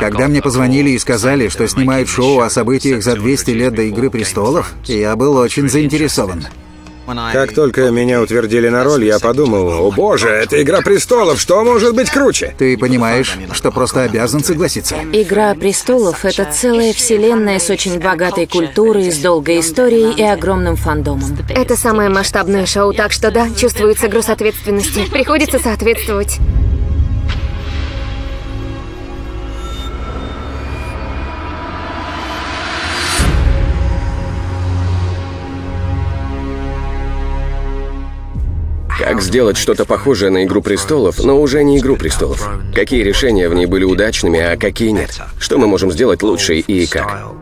Когда мне позвонили и сказали, что снимают шоу о событиях за 200 лет до «Игры престолов», я был очень заинтересован. Как только меня утвердили на роль, я подумал, о боже, это «Игра престолов», что может быть круче? Ты понимаешь, что просто обязан согласиться. «Игра престолов» — это целая вселенная с очень богатой культурой, с долгой историей и огромным фандомом. Это самое масштабное шоу, так что да, чувствуется груз ответственности. Приходится соответствовать. Как сделать что-то похожее на «Игру престолов», но уже не «Игру престолов»? Какие решения в ней были удачными, а какие нет? Что мы можем сделать лучше и как?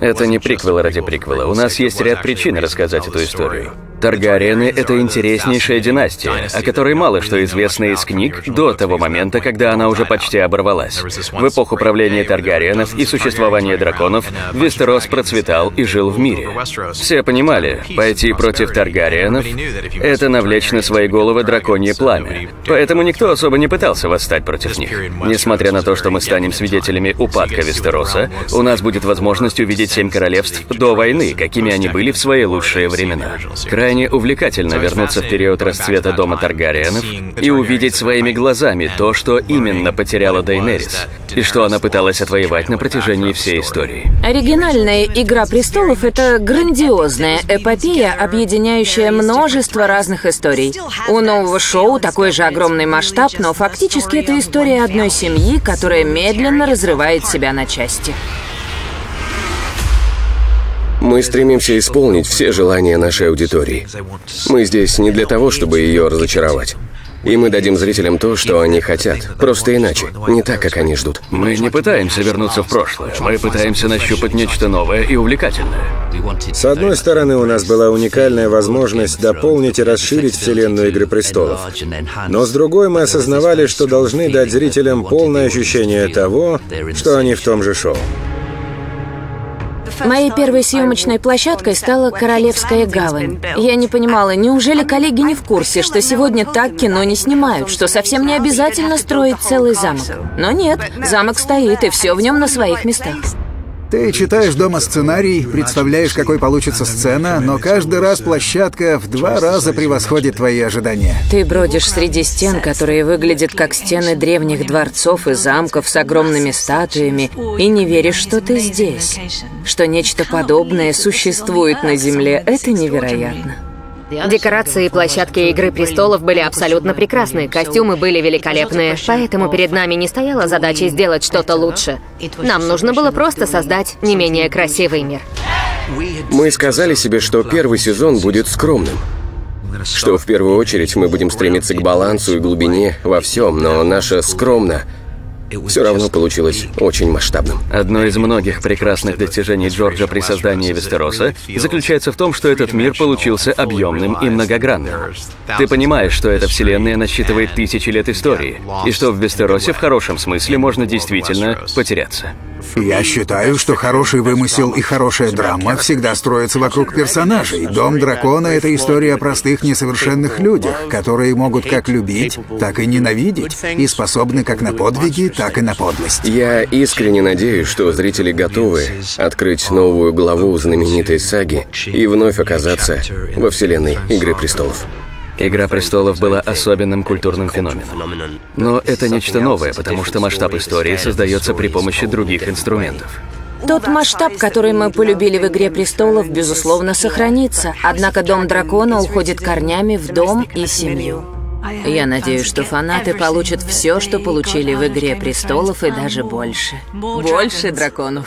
Это не приквел ради приквела. У нас есть ряд причин рассказать эту историю. Таргариены — это интереснейшая династия, о которой мало что известно из книг до того момента, когда она уже почти оборвалась. В эпоху правления Таргариенов и существования драконов Вестерос процветал и жил в мире. Все понимали, пойти против Таргариенов — это навлечь на свои головы драконье пламя. Поэтому никто особо не пытался восстать против них. Несмотря на то, что мы станем свидетелями упадка Вестероса, у нас будет возможность увидеть Семь Королевств до войны, какими они были в свои лучшие времена. Крайне крайне увлекательно вернуться в период расцвета дома Таргариенов и увидеть своими глазами то, что именно потеряла Дейнерис, и что она пыталась отвоевать на протяжении всей истории. Оригинальная «Игра престолов» — это грандиозная эпопея, объединяющая множество разных историй. У нового шоу такой же огромный масштаб, но фактически это история одной семьи, которая медленно разрывает себя на части. Мы стремимся исполнить все желания нашей аудитории. Мы здесь не для того, чтобы ее разочаровать. И мы дадим зрителям то, что они хотят. Просто иначе. Не так, как они ждут. Мы не пытаемся вернуться в прошлое. Мы пытаемся нащупать нечто новое и увлекательное. С одной стороны, у нас была уникальная возможность дополнить и расширить вселенную «Игры престолов». Но с другой, мы осознавали, что должны дать зрителям полное ощущение того, что они в том же шоу. Моей первой съемочной площадкой стала Королевская гавань. Я не понимала, неужели коллеги не в курсе, что сегодня так кино не снимают, что совсем не обязательно строить целый замок. Но нет, замок стоит, и все в нем на своих местах. Ты читаешь дома сценарий, представляешь, какой получится сцена, но каждый раз площадка в два раза превосходит твои ожидания. Ты бродишь среди стен, которые выглядят как стены древних дворцов и замков с огромными статуями, и не веришь, что ты здесь. Что нечто подобное существует на Земле. Это невероятно. Декорации и площадки «Игры престолов» были абсолютно прекрасны, костюмы были великолепные, поэтому перед нами не стояла задача сделать что-то лучше. Нам нужно было просто создать не менее красивый мир. Мы сказали себе, что первый сезон будет скромным. Что в первую очередь мы будем стремиться к балансу и глубине во всем, но наша скромно все равно получилось очень масштабным. Одно из многих прекрасных достижений Джорджа при создании Вестероса заключается в том, что этот мир получился объемным и многогранным. Ты понимаешь, что эта вселенная насчитывает тысячи лет истории, и что в Вестеросе в хорошем смысле можно действительно потеряться. Я считаю, что хороший вымысел и хорошая драма всегда строятся вокруг персонажей. «Дом дракона» — это история о простых несовершенных людях, которые могут как любить, так и ненавидеть, и способны как на подвиги, так и на подлость. Я искренне надеюсь, что зрители готовы открыть новую главу знаменитой саги и вновь оказаться во вселенной «Игры престолов». «Игра престолов» была особенным культурным феноменом. Но это нечто новое, потому что масштаб истории создается при помощи других инструментов. Тот масштаб, который мы полюбили в «Игре престолов», безусловно, сохранится. Однако Дом Дракона уходит корнями в дом и семью. Я надеюсь, что фанаты получат все, что получили в «Игре престолов» и даже больше. Больше драконов.